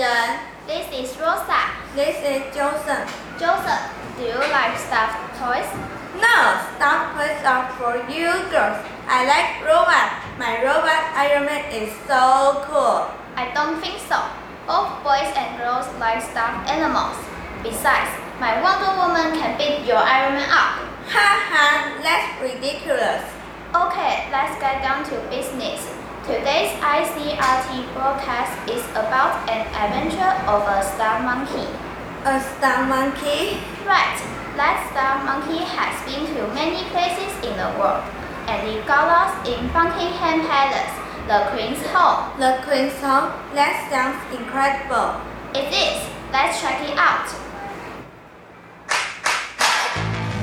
This is Rosa. This is Joseph. Joseph, do you like stuffed toys? No, stuffed toys are for you girls. I like robots. My robot Iron Man is so cool. I don't think so. Both boys and girls like stuffed animals. Besides, my Wonder Woman can beat your Iron Man up. Ha ha, that's ridiculous. Okay, let's get down to business. Today's ICRT broadcast is about an adventure of a star monkey. A star monkey? Right, that star monkey has been to many places in the world, and it got lost in Buckingham Palace, the Queen's home. The Queen's home? That sounds incredible. It is. Let's check it out.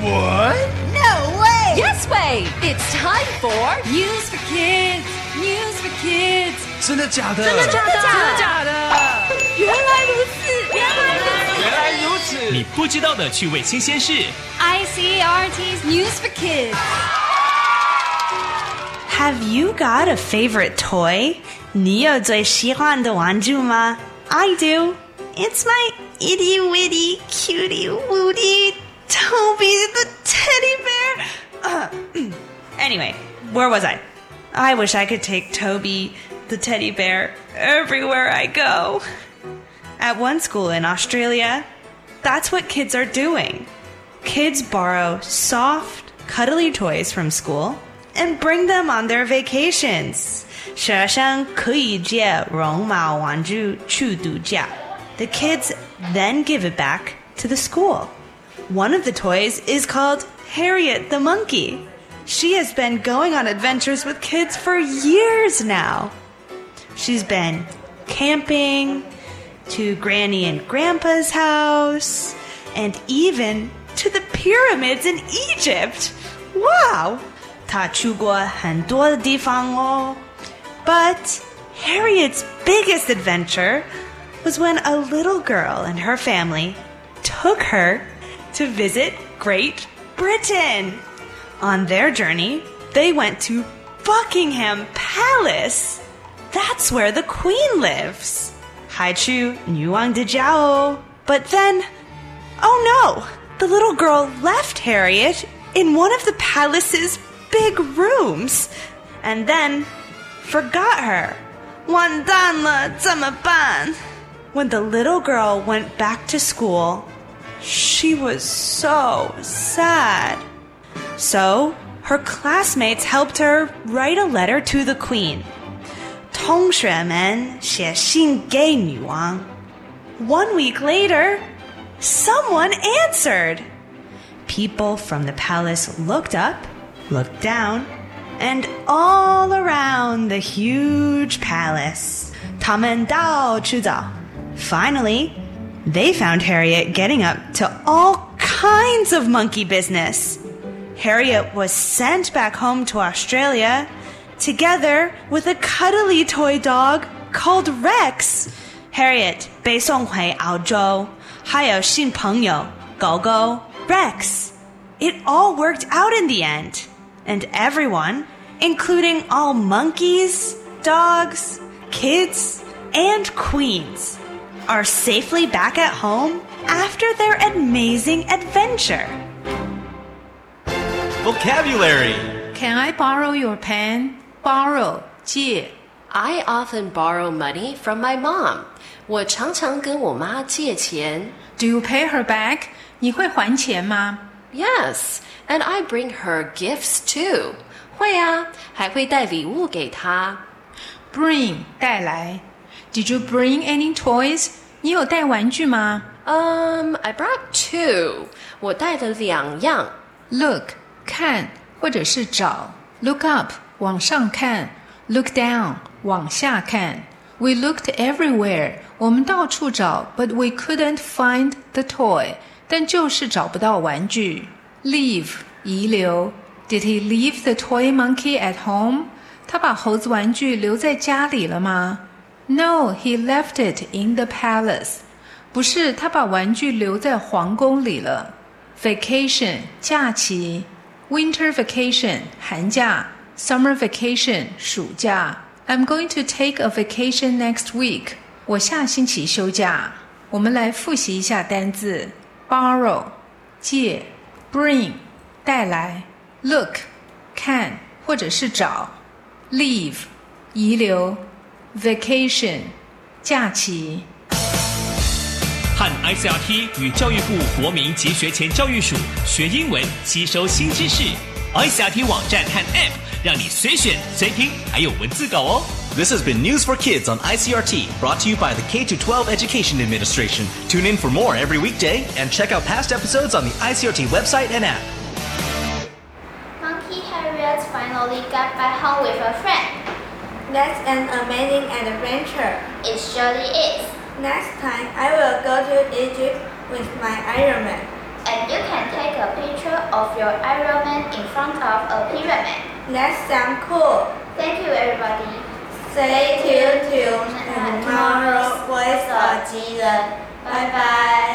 What? No way! Yes way! It's time for News for Kids. News for Kids. 真的假的？真的假的？真的假的？原来如此，原来如此。原来如此。你不知道的趣味新鲜事。 ICRT's News for Kids. Have you got a favorite toy? 你有最喜欢的玩具吗? I do. It's my itty witty cutie wooty Toby the teddy bear. Uh, anyway, where was I? I wish I could take Toby the teddy bear everywhere I go. At one school in Australia, that's what kids are doing. Kids borrow soft, cuddly toys from school and bring them on their vacations. 学生可以借绒毛玩具去度假. The kids then give it back to the school. One of the toys is called Harriet the Monkey. She has been going on adventures with kids for years now. She's been camping, to Granny and Grandpa's house, and even to the pyramids in Egypt. Wow! 她去过很多的地方哦。But Harriet's biggest adventure was when a little girl and her family took her to visit Great Britain. On their journey, they went to Buckingham Palace. That's where the Queen lives. 还去女王的家哦。But then, oh no! The little girl left Harriet in one of the palace's big rooms, and then forgot her. 完蛋了，怎么办? When the little girl went back to school, she was so sad. So, her classmates helped her write a letter to the queen. 同学们写信给女王. One week later, someone answered. People from the palace looked up, looked down, and all around the huge palace. 他们到处找. Finally, they found Harriet getting up to all kinds of monkey business. Harriet was sent back home to Australia together with a cuddly toy dog called Rex. Harriet 被送回澳洲，还有新朋友狗狗 Rex. It all worked out in the end, and everyone, including all monkeys, dogs, kids, and queens, are safely back at home after their amazing adventure. Vocabulary. Can I borrow your pen? Borrow 借 I often borrow money from my mom. 我常常跟我妈借钱。 Do you pay her back? 你会还钱吗 Yes, and I bring her gifts too. 会啊，还会带礼物给她。 ？Bring 带来。Did you bring any toys? 你有带玩具吗 Um, I brought two. 我带了两样。 ？Look 看或者是找。Look up 往上看。Look down 往下看。We looked everywhere. 我们到处找，but we couldn't find the toy. 但就是找不到玩具。Leave 遗留。Did he leave the toy monkey at home? 他把猴子玩具留在家里了吗？No, he left it in the palace. 不是，他把玩具留在皇宫里了。Vacation 假期 ，Winter vacation 寒假，Summer vacation 暑假。I'm going to take a vacation next week. 我下星期休假。 我们来复习一下单字：borrow 借，bring 带来，look 看或者是找，leave 遗留，vacation 假期。 和 ICRT 与教育部国民及学前教育署学英文，吸收新知识。ICRT 网站和 App 让你随选随听，还有文字稿哦。 This has been News for Kids on ICRT, brought to you by the K 12 Education Administration. Tune in for more every weekday and check out past episodes on the ICRT website and app. Monkey Harriet finally got back home with a friend. That's an amazing adventure. It surely is. Next time, I will go to Egypt with my Iron Man. And you can take a picture of your Iron Man in front of a pyramid. That sounds cool. Thank you, everybody. Stay tuned to tomorrow's Voice of Jiren. Bye bye.